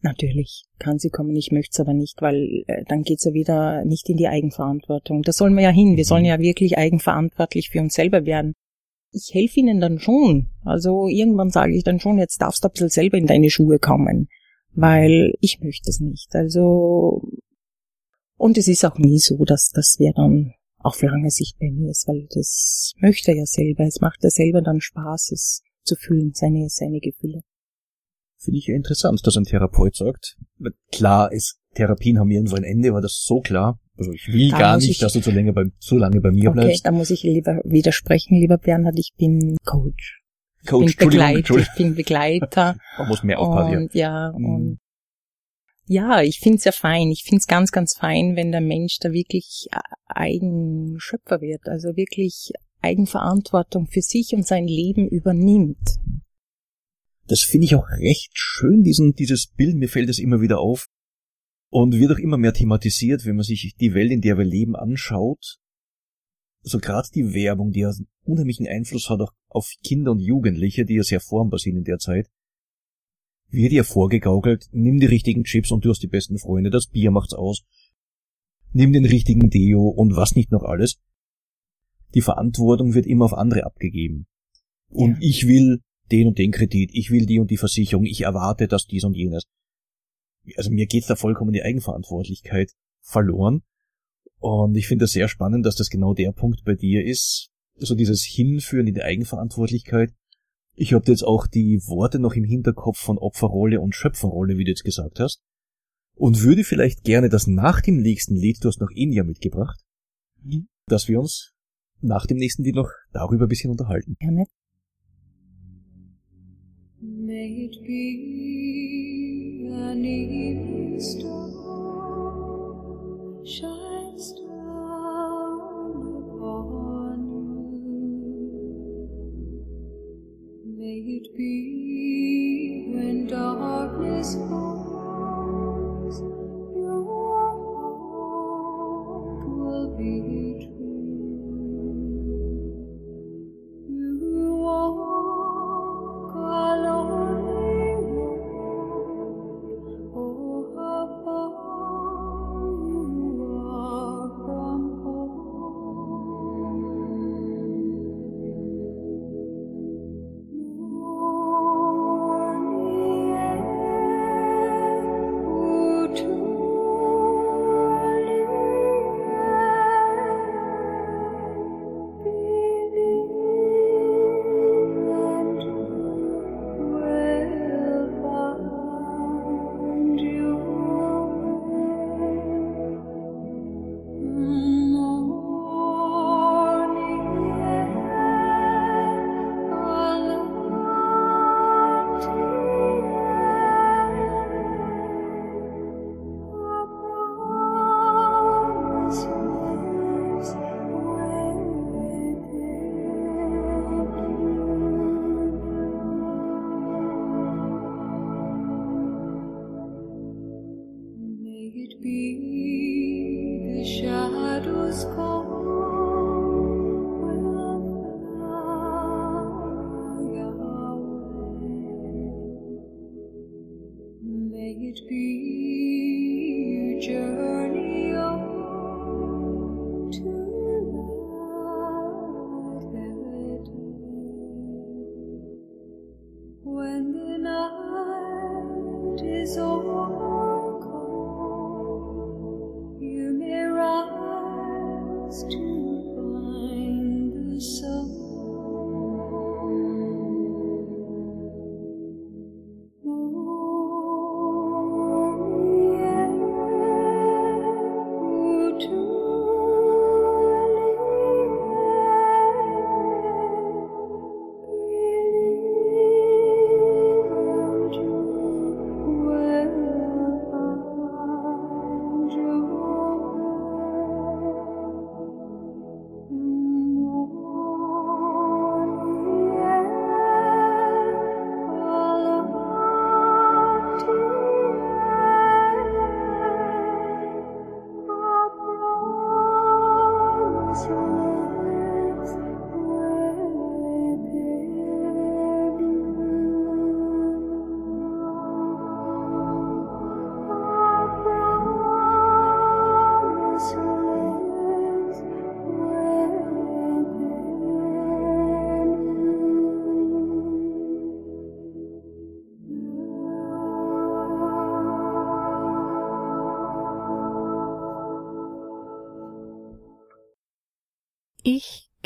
Natürlich kann sie kommen, ich möchte es aber nicht, weil äh, dann geht's ja wieder nicht in die Eigenverantwortung. Da sollen wir ja hin. Wir sollen ja wirklich eigenverantwortlich für uns selber werden. Ich helfe ihnen dann schon. Also irgendwann sage ich dann schon, jetzt darfst du ein bisschen selber in deine Schuhe kommen, weil ich möchte es nicht. Also und es ist auch nie so, dass das wer dann auf lange Sicht bei mir ist, weil das möchte er ja selber. Es macht er selber dann Spaß, es zu fühlen, seine, seine Gefühle. Finde ich ja interessant, dass ein Therapeut sagt. Klar ist, Therapien haben irgendwo ein Ende, war das so klar. Also ich will da gar nicht, ich, dass du zu lange, bei, zu lange bei mir okay, bleibst. Okay, da muss ich lieber widersprechen, lieber Bernhard, ich bin Coach. Coach, ich bin Begleiter, ich bin Begleiter. Man muss mehr aufpassen. Und, ja, mhm. und ja, ich find's ja fein. Ich find's ganz, ganz fein, wenn der Mensch da wirklich Eigenschöpfer wird, also wirklich Eigenverantwortung für sich und sein Leben übernimmt. Das finde ich auch recht schön, diesen, dieses Bild, mir fällt es immer wieder auf. Und wird auch immer mehr thematisiert, wenn man sich die Welt, in der wir leben, anschaut. So gerade die Werbung, die ja einen unheimlichen Einfluss hat auch auf Kinder und Jugendliche, die ja sehr formbar sind in der Zeit. Wird ja vorgegaukelt, nimm die richtigen Chips und du hast die besten Freunde, das Bier macht's aus. Nimm den richtigen Deo und was nicht noch alles. Die Verantwortung wird immer auf andere abgegeben. Und ja. ich will den und den Kredit, ich will die und die Versicherung, ich erwarte das, dies und jenes. Also mir geht's da vollkommen die Eigenverantwortlichkeit verloren. Und ich finde es sehr spannend, dass das genau der Punkt bei dir ist. So dieses Hinführen in die Eigenverantwortlichkeit. Ich habe jetzt auch die Worte noch im Hinterkopf von Opferrolle und Schöpferrolle, wie du jetzt gesagt hast. Und würde vielleicht gerne das nach dem nächsten Lied, du hast noch Inja mitgebracht, mhm. dass wir uns nach dem nächsten Lied noch darüber ein bisschen unterhalten. Gerne. May it be an evening star shines down upon you. May it be when darkness falls, your heart will be true.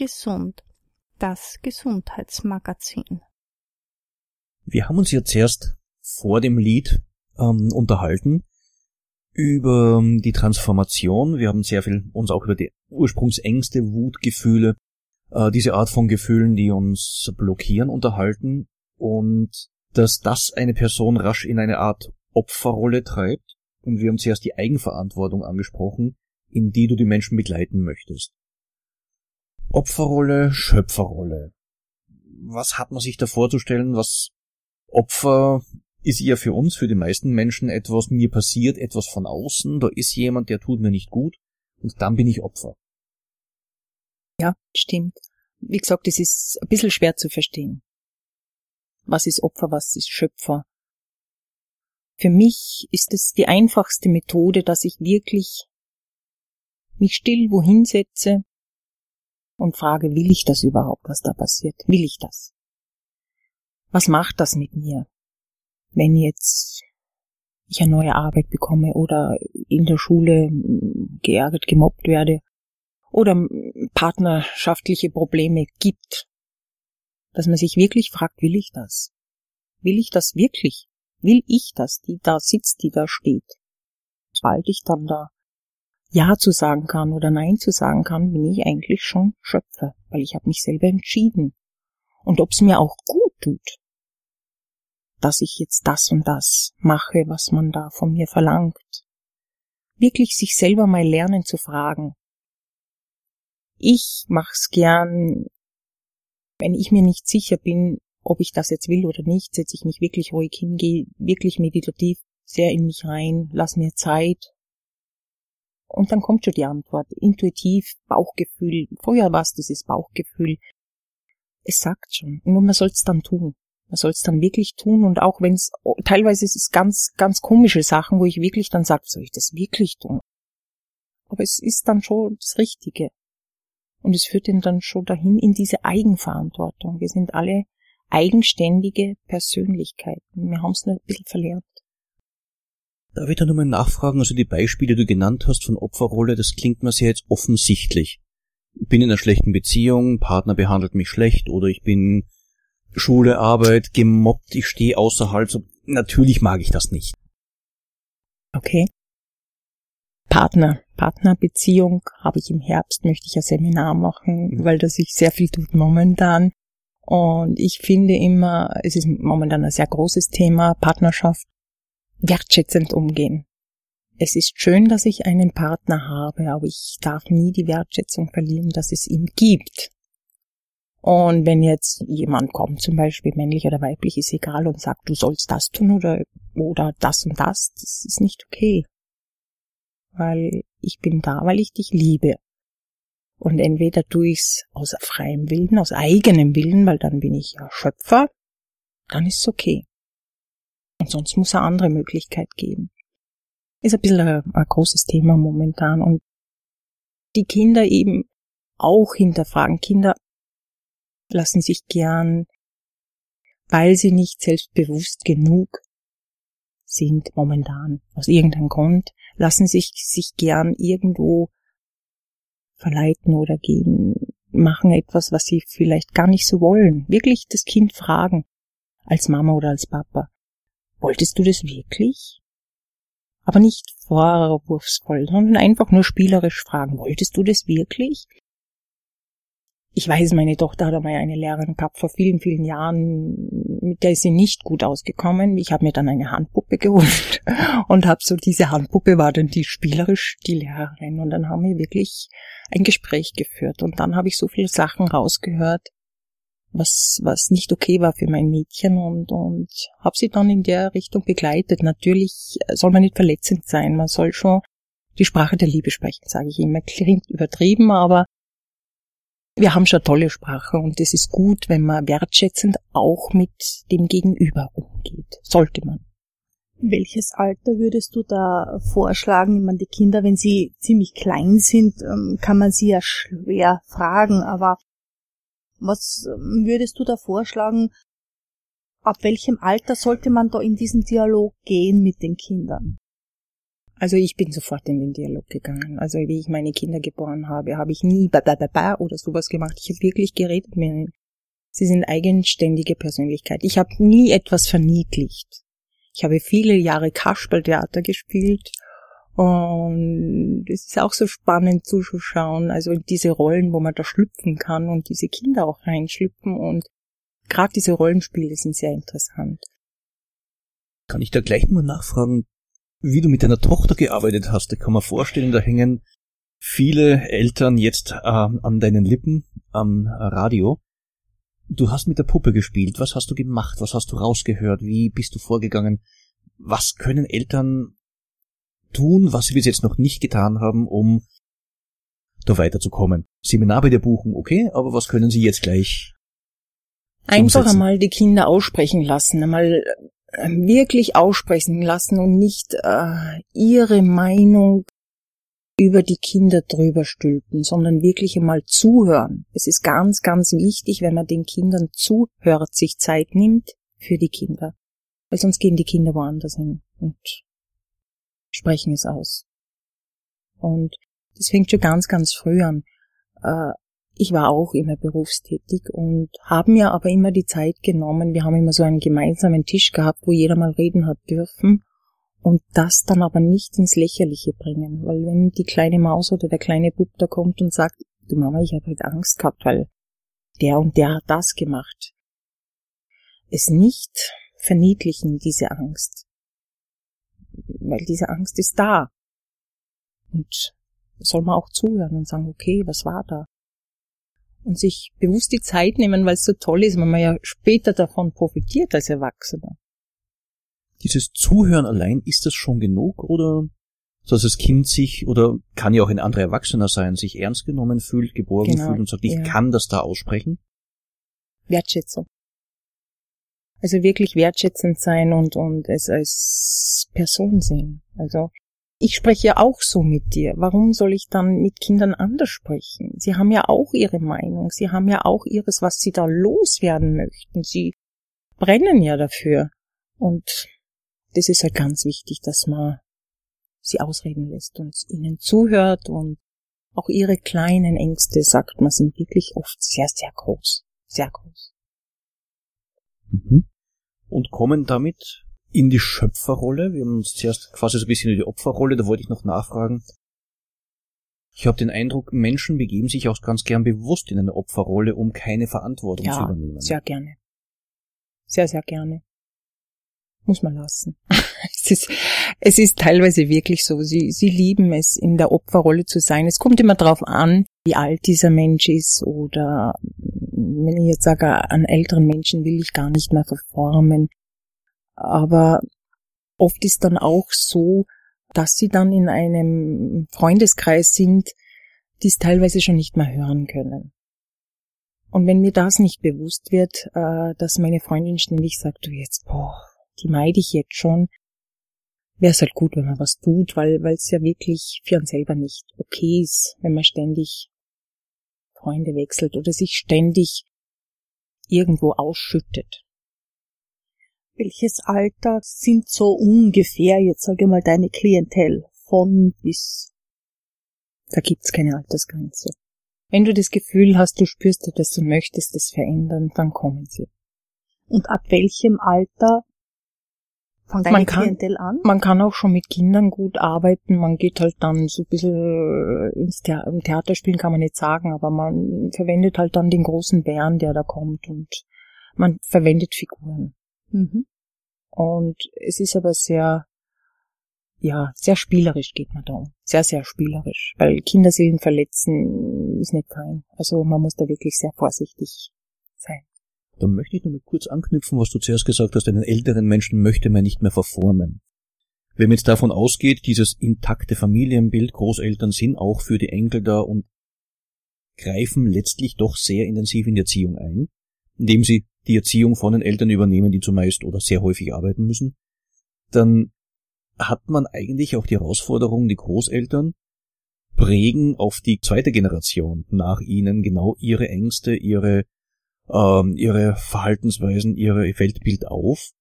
Gesund. Das Gesundheitsmagazin. Wir haben uns ja zuerst vor dem Lied ähm, unterhalten über ähm, die Transformation. Wir haben sehr viel uns auch über die Ursprungsängste, Wutgefühle, äh, diese Art von Gefühlen, die uns blockieren, unterhalten und dass das eine Person rasch in eine Art Opferrolle treibt. Und wir haben zuerst die Eigenverantwortung angesprochen, in die du die Menschen begleiten möchtest. Opferrolle, Schöpferrolle. Was hat man sich da vorzustellen? Was Opfer ist ja für uns, für die meisten Menschen etwas mir passiert, etwas von außen. Da ist jemand, der tut mir nicht gut und dann bin ich Opfer. Ja, stimmt. Wie gesagt, es ist ein bisschen schwer zu verstehen. Was ist Opfer, was ist Schöpfer? Für mich ist es die einfachste Methode, dass ich wirklich mich still wohin setze und frage, will ich das überhaupt, was da passiert? Will ich das? Was macht das mit mir? Wenn jetzt ich eine neue Arbeit bekomme oder in der Schule geärgert, gemobbt werde oder partnerschaftliche Probleme gibt, dass man sich wirklich fragt, will ich das? Will ich das wirklich? Will ich das, die da sitzt, die da steht? Sobald ich dann da Ja zu sagen kann oder Nein zu sagen kann, bin ich eigentlich schon Schöpfer, weil ich habe mich selber entschieden. Und ob es mir auch gut tut, dass ich jetzt das und das mache, was man da von mir verlangt, wirklich sich selber mal lernen zu fragen. Ich mach's gern, wenn ich mir nicht sicher bin, ob ich das jetzt will oder nicht, setze ich mich wirklich ruhig hin, gehe wirklich meditativ sehr in mich rein, lass mir Zeit. Und dann kommt schon die Antwort. Intuitiv, Bauchgefühl. Früher war es dieses Bauchgefühl. Es sagt schon. Nur man soll es dann tun. Man soll es dann wirklich tun und auch wenn es teilweise ist es ganz, ganz komische Sachen, wo ich wirklich dann sage, soll ich das wirklich tun? Aber es ist dann schon das Richtige. Und es führt ihn dann schon dahin in diese Eigenverantwortung. Wir sind alle eigenständige Persönlichkeiten. Wir haben es nur ein bisschen verlernt. Darf ich da nochmal nachfragen, also die Beispiele, die du genannt hast von Opferrolle, das klingt mir sehr jetzt offensichtlich. Ich bin in einer schlechten Beziehung, Partner behandelt mich schlecht oder ich bin Schule, Arbeit, gemobbt, ich stehe außerhalb. So, natürlich mag ich das nicht. Okay. Partner, Partnerbeziehung habe ich im Herbst, möchte ich ein Seminar machen, mhm. weil da sich sehr viel tut momentan. Und ich finde immer, es ist momentan ein sehr großes Thema, Partnerschaft, wertschätzend umgehen. Es ist schön, dass ich einen Partner habe, aber ich darf nie die Wertschätzung verlieren, dass es ihn gibt. Und wenn jetzt jemand kommt, zum Beispiel männlich oder weiblich, ist egal und sagt, du sollst das tun oder, oder das und das, das ist nicht okay. Weil ich bin da, weil ich dich liebe. Und entweder tue ich's aus freiem Willen, aus eigenem Willen, weil dann bin ich ja Schöpfer, dann ist es okay. Und sonst muss eine andere Möglichkeit geben. Ist ein bisschen ein, ein großes Thema momentan und die Kinder eben auch hinterfragen. Kinder lassen sich gern, weil sie nicht selbstbewusst genug sind momentan, aus irgendeinem Grund, lassen sich sich gern irgendwo verleiten oder gehen, machen etwas, was sie vielleicht gar nicht so wollen. Wirklich das Kind fragen, als Mama oder als Papa. Wolltest du das wirklich? Aber nicht vorwurfsvoll, sondern einfach nur spielerisch fragen. Wolltest du das wirklich? Ich weiß, meine Tochter hat einmal eine Lehrerin gehabt vor vielen, vielen Jahren, mit der ist sie nicht gut ausgekommen. Ich habe mir dann eine Handpuppe geholt und habe so, diese Handpuppe war dann die spielerisch die Lehrerin und dann haben wir wirklich ein Gespräch geführt und dann habe ich so viele Sachen rausgehört, was, was nicht okay war für mein Mädchen und, und habe sie dann in der Richtung begleitet. Natürlich soll man nicht verletzend sein, man soll schon die Sprache der Liebe sprechen, sage ich immer. Klingt übertrieben, aber wir haben schon tolle Sprache und es ist gut, wenn man wertschätzend auch mit dem Gegenüber umgeht. Sollte man. Welches Alter würdest du da vorschlagen? Ich meine, die Kinder, wenn sie ziemlich klein sind, ähm, kann man sie ja schwer fragen, aber was ähm, würdest du da vorschlagen? Ab welchem Alter sollte man da in diesen Dialog gehen mit den Kindern? Also ich bin sofort in den Dialog gegangen. Also wie ich meine Kinder geboren habe, habe ich nie ba ba ba ba oder sowas gemacht. Ich habe wirklich geredet mit ihnen. Sie sind eigenständige Persönlichkeit. Ich habe nie etwas verniedlicht. Ich habe viele Jahre Kasperltheater gespielt und es ist auch so spannend zuzuschauen, also diese Rollen, wo man da schlüpfen kann und diese Kinder auch reinschlüpfen und gerade diese Rollenspiele sind sehr interessant. Kann ich da gleich mal nachfragen, wie du mit deiner Tochter gearbeitet hast. Ich kann mir vorstellen, da hängen viele Eltern jetzt äh, an deinen Lippen am Radio. Du hast mit der Puppe gespielt. Was hast du gemacht? Was hast du rausgehört? Wie bist du vorgegangen? Was können Eltern tun, was sie bis jetzt noch nicht getan haben, um da weiterzukommen? Seminar bei dir buchen, okay, aber was können sie jetzt gleich Einfach umsetzen? einmal die Kinder aussprechen lassen, einmal ähm, wirklich aussprechen lassen und nicht äh, ihre Meinung über die Kinder drüber stülpen, sondern wirklich einmal zuhören. Es ist ganz, ganz wichtig, wenn man den Kindern zuhört, sich Zeit nimmt für die Kinder. Weil sonst gehen die Kinder woanders hin und sprechen es aus. Und das fängt schon ganz, ganz früh an. Äh, ich war auch immer berufstätig und haben mir aber immer die Zeit genommen. Wir haben immer so einen gemeinsamen Tisch gehabt, wo jeder mal reden hat dürfen und das dann aber nicht ins Lächerliche bringen, weil wenn die kleine Maus oder der kleine Bub da kommt und sagt, du Mama, ich habe heute Angst gehabt, weil der und der hat das gemacht. Es nicht verniedlichen, diese Angst. Weil diese Angst ist da. Und soll man auch zuhören und sagen, okay, was war da? Und sich bewusst die Zeit nehmen, weil es so toll ist, wenn man ja später davon profitiert als Erwachsener. Dieses Zuhören allein, ist das schon genug oder dass das Kind sich oder kann ja auch ein anderer Erwachsener sein, sich ernst genommen fühlt, geborgen Genau, fühlt und sagt, ich ja. kann das da aussprechen? Wertschätzung. Also wirklich wertschätzend sein und, und es als Person sehen. Also ich spreche ja auch so mit dir. Warum soll ich dann mit Kindern anders sprechen? Sie haben ja auch ihre Meinung. Sie haben ja auch ihres, was sie da loswerden möchten. Sie brennen ja dafür. Und das ist halt ganz wichtig, dass man sie ausreden lässt und ihnen zuhört und auch ihre kleinen Ängste, sagt man, sind wirklich oft sehr, sehr groß. Sehr groß. Mhm. Und kommen damit in die Schöpferrolle. Wir haben uns zuerst quasi so ein bisschen in die Opferrolle, da wollte ich noch nachfragen. Ich habe den Eindruck, Menschen begeben sich auch ganz gern bewusst in eine Opferrolle, um keine Verantwortung zu Ja, übernehmen. sehr gerne. Sehr, sehr gerne. Muss man lassen. es ist, es ist teilweise wirklich so. Sie, sie lieben es, in der Opferrolle zu sein. Es kommt immer darauf an, wie alt dieser Mensch ist oder wenn ich jetzt sage, an älteren Menschen will ich gar nicht mehr verformen. Aber oft ist dann auch so, dass sie dann in einem Freundeskreis sind, die es teilweise schon nicht mehr hören können. Und wenn mir das nicht bewusst wird, äh, dass meine Freundin ständig sagt, du jetzt, boah, die meide ich jetzt schon, wäre es halt gut, wenn man was tut, weil weil es ja wirklich für uns selber nicht okay ist, wenn man ständig Freunde wechselt oder sich ständig irgendwo ausschüttet. Welches Alter sind so ungefähr, jetzt sage ich mal, deine Klientel? Von bis. Da gibt's keine Altersgrenze. Wenn du das Gefühl hast, du spürst etwas und möchtest es verändern, dann kommen sie. Und ab welchem Alter deine Man kann- Klientel an? Man kann auch schon mit Kindern gut arbeiten. Man geht halt dann so ein bisschen äh, ins Thea im Theater spielen, kann man nicht sagen, aber man verwendet halt dann den großen Bären, der da kommt und man verwendet Figuren. Mhm. Und es ist aber sehr, ja, sehr spielerisch geht man da um. Sehr, sehr spielerisch. Weil Kinderseelen verletzen ist nicht fein. Also man muss da wirklich sehr vorsichtig sein. Da möchte ich noch mal kurz anknüpfen, was du zuerst gesagt hast, einen älteren Menschen möchte man nicht mehr verformen. Wenn man jetzt davon ausgeht, dieses intakte Familienbild, Großeltern sind auch für die Enkel da und greifen letztlich doch sehr intensiv in die Erziehung ein, indem sie die Erziehung von den Eltern übernehmen, die zumeist oder sehr häufig arbeiten müssen, dann hat man eigentlich auch die Herausforderung, die Großeltern prägen auf die zweite Generation nach ihnen genau ihre Ängste, ihre ähm, ihre Verhaltensweisen, ihr Weltbild auf.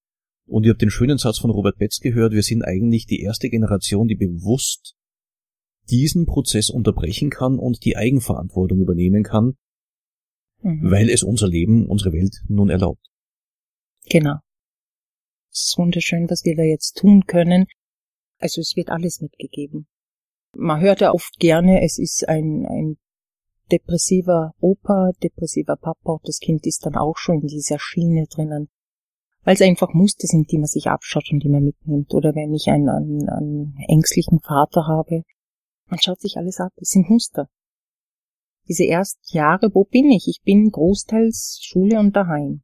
Und ich habe den schönen Satz von Robert Betz gehört, wir sind eigentlich die erste Generation, die bewusst diesen Prozess unterbrechen kann und die Eigenverantwortung übernehmen kann, Mhm. weil es unser Leben, unsere Welt nun erlaubt. Genau. Es ist wunderschön, was wir da jetzt tun können. Also es wird alles mitgegeben. Man hört ja oft gerne, es ist ein, ein depressiver Opa, depressiver Papa, das Kind ist dann auch schon in dieser Schiene drinnen. Weil es einfach Muster sind, die man sich abschaut und die man mitnimmt. Oder wenn ich einen, einen, einen ängstlichen Vater habe, man schaut sich alles ab. Es sind Muster. Diese ersten Jahre, wo bin ich? Ich bin großteils Schule und daheim.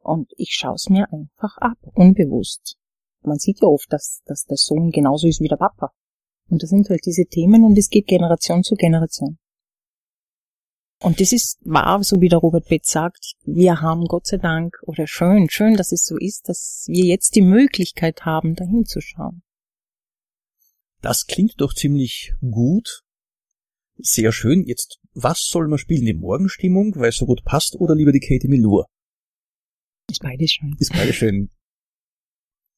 Und ich schaue es mir einfach ab, unbewusst. Man sieht ja oft, dass, dass der Sohn genauso ist wie der Papa. Und das sind halt diese Themen und es geht Generation zu Generation. Und das ist wahr, so wie der Robert Betz sagt, wir haben Gott sei Dank, oder schön, schön, dass es so ist, dass wir jetzt die Möglichkeit haben, dahin zu schauen. Das klingt doch ziemlich gut. Sehr schön. Jetzt, was soll man spielen? Die Morgenstimmung, weil es so gut passt, oder lieber die Katie Milur? Ist beides schön. Ist beide schön.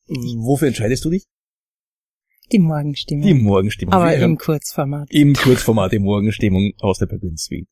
Wofür entscheidest du dich? Die Morgenstimmung. Die Morgenstimmung. Aber im Kurzformat. im Kurzformat die Morgenstimmung aus der Berlin Suite.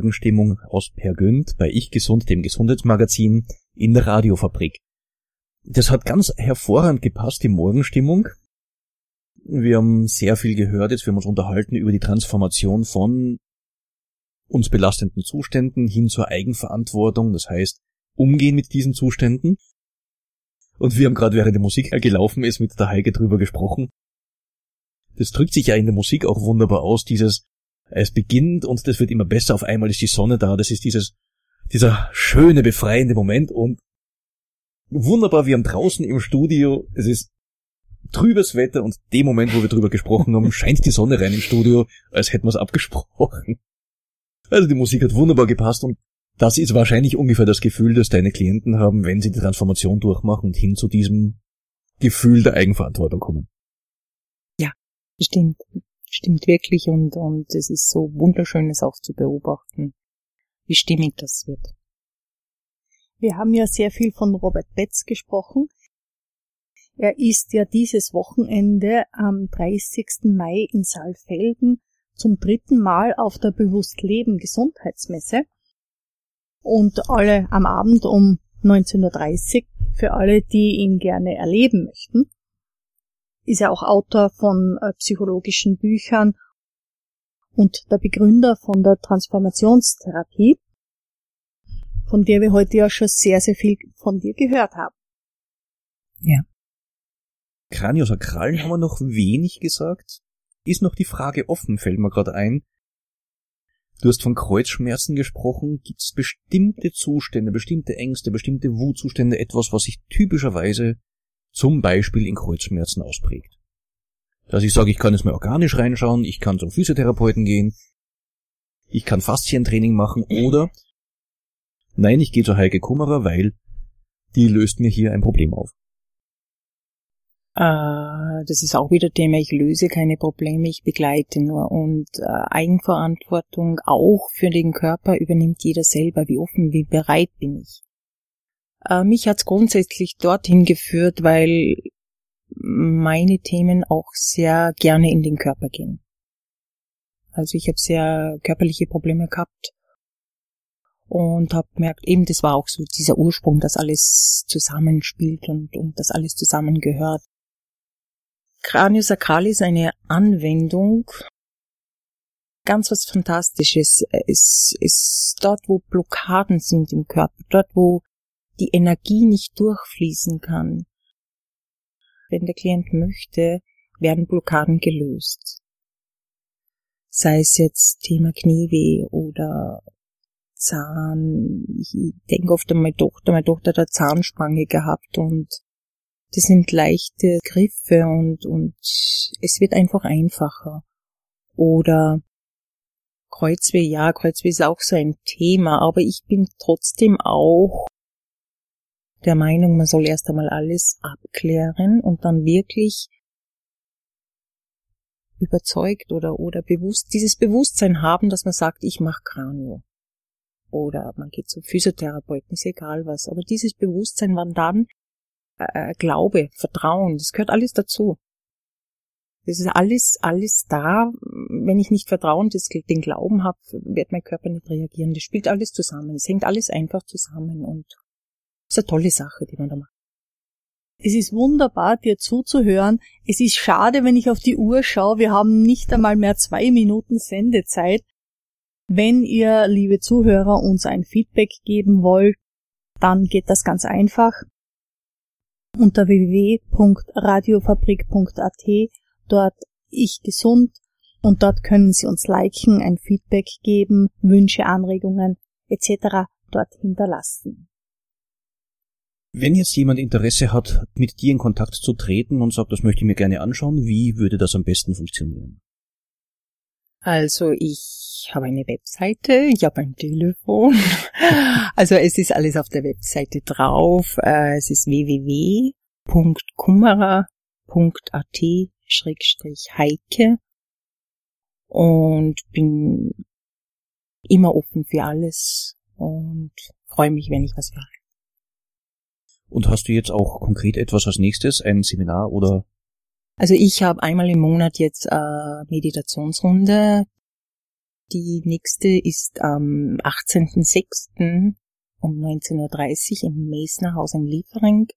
Morgenstimmung aus Per Günd bei Ich Gesund, dem Gesundheitsmagazin in der Radiofabrik. Das hat ganz hervorragend gepasst, die Morgenstimmung. Wir haben sehr viel gehört, jetzt wir haben uns unterhalten über die Transformation von uns belastenden Zuständen hin zur Eigenverantwortung, das heißt umgehen mit diesen Zuständen. Und wir haben gerade während die Musik gelaufen ist mit der Heike drüber gesprochen. Das drückt sich ja in der Musik auch wunderbar aus, dieses es beginnt und das wird immer besser, auf einmal ist die Sonne da, das ist dieses dieser schöne, befreiende Moment und wunderbar, wir haben draußen im Studio, es ist trübes Wetter und dem Moment, wo wir drüber gesprochen haben, scheint die Sonne rein im Studio, als hätten wir es abgesprochen. Also die Musik hat wunderbar gepasst und das ist wahrscheinlich ungefähr das Gefühl, das deine Klienten haben, wenn sie die Transformation durchmachen und hin zu diesem Gefühl der Eigenverantwortung kommen. Ja, stimmt. Stimmt wirklich und, und es ist so wunderschön, es auch zu beobachten, wie stimmig das wird. Wir haben ja sehr viel von Robert Betz gesprochen. Er ist ja dieses Wochenende am 30. Mai in Saalfelden zum dritten Mal auf der Bewusstleben Gesundheitsmesse und alle am Abend um 19.30 Uhr für alle, die ihn gerne erleben möchten. Ist er auch Autor von äh, psychologischen Büchern und der Begründer von der Transformationstherapie, von der wir heute ja schon sehr, sehr viel von dir gehört haben. Ja. Kraniosakralen haben wir noch wenig gesagt. Ist noch die Frage offen, fällt mir gerade ein. Du hast von Kreuzschmerzen gesprochen. Gibt es bestimmte Zustände, bestimmte Ängste, bestimmte Wutzustände, etwas, was sich typischerweise zum Beispiel in Kreuzschmerzen ausprägt? Dass ich sage, ich kann es mir organisch reinschauen, ich kann zum Physiotherapeuten gehen, ich kann Faszientraining machen oder nein, ich gehe zur Heike Kummerer, weil die löst mir hier ein Problem auf. Äh, das ist auch wieder Thema, ich löse keine Probleme, ich begleite nur. Und äh, Eigenverantwortung auch für den Körper übernimmt jeder selber. Wie offen, wie bereit bin ich? Äh, mich hat's grundsätzlich dorthin geführt, weil meine Themen auch sehr gerne in den Körper gehen. Also ich habe sehr körperliche Probleme gehabt und habe gemerkt, eben das war auch so dieser Ursprung, dass alles zusammenspielt und, und das alles zusammengehört. Kraniosakral ist eine Anwendung, ganz was Fantastisches. Es ist dort, wo Blockaden sind im Körper, dort, wo die Energie nicht durchfließen kann. Wenn der Klient möchte, werden Blockaden gelöst. Sei es jetzt Thema Knieweh oder Zahn. Ich denke oft an meine Tochter. Meine Tochter hat eine Zahnspange gehabt und das sind leichte Griffe und, und es wird einfach einfacher. Oder Kreuzweh, ja, Kreuzweh ist auch so ein Thema, aber ich bin trotzdem auch der Meinung, man soll erst einmal alles abklären und dann wirklich überzeugt oder, oder bewusst, dieses Bewusstsein haben, dass man sagt, ich mache Kranio. Oder man geht zum Physiotherapeuten, ist egal was. Aber dieses Bewusstsein, wann dann äh, Glaube, Vertrauen, das gehört alles dazu. Das ist alles, alles da. Wenn ich nicht Vertrauen, das, den Glauben habe, wird mein Körper nicht reagieren. Das spielt alles zusammen. Es hängt alles einfach zusammen und ist eine tolle Sache, die man da macht. Es ist wunderbar, dir zuzuhören. Es ist schade, wenn ich auf die Uhr schaue. Wir haben nicht einmal mehr zwei Minuten Sendezeit. Wenn ihr, liebe Zuhörer, uns ein Feedback geben wollt, dann geht das ganz einfach unter www.radiofabrik.at, dort ich gesund und dort können Sie uns liken, ein Feedback geben, Wünsche, Anregungen etc. dort hinterlassen. Wenn jetzt jemand Interesse hat, mit dir in Kontakt zu treten und sagt, das möchte ich mir gerne anschauen, wie würde das am besten funktionieren? Also ich habe eine Webseite, ich habe ein Telefon. also es ist alles auf der Webseite drauf. Äh, es ist www.kummerer.at-heike und bin immer offen für alles und freue mich, wenn ich was höre. Und hast du jetzt auch konkret etwas als nächstes, ein Seminar oder also ich habe einmal im Monat jetzt äh, Meditationsrunde. Die nächste ist am 18.06. um 19.30 Uhr im Mesnerhaus in Liefering.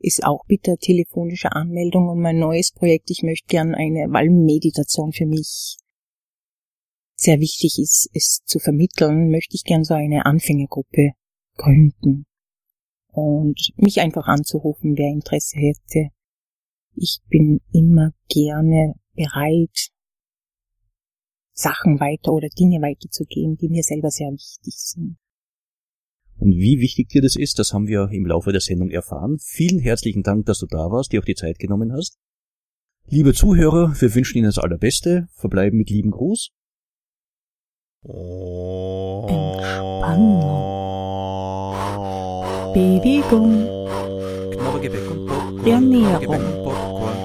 Ist auch bitte telefonische Anmeldung und mein neues Projekt. Ich möchte gern eine, weil Meditation für mich sehr wichtig ist, es zu vermitteln, möchte ich gern so eine Anfängergruppe gründen und mich einfach anzurufen, wer Interesse hätte. Ich bin immer gerne bereit, Sachen weiter oder Dinge weiterzugeben, die mir selber sehr wichtig sind. Und wie wichtig dir das ist, das haben wir im Laufe der Sendung erfahren. Vielen herzlichen Dank, dass du da warst, dir auch die Zeit genommen hast. Liebe Zuhörer, wir wünschen Ihnen das Allerbeste, verbleiben mit lieben Gruß. 비비공 나무게 백군포 양미야공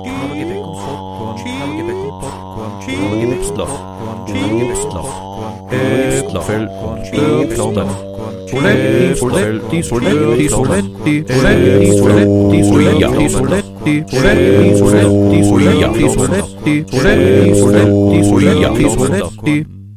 나무게 백군포 나무게 백군포 나무게 백슬러 나무게 백슬러 에플러펠 에플러펠 Soletti, soletti, soletti, soletti, soletti, soletti, soletti, soletti, soletti, soletti, soletti, soletti, soletti, soletti, soletti, soletti, soletti,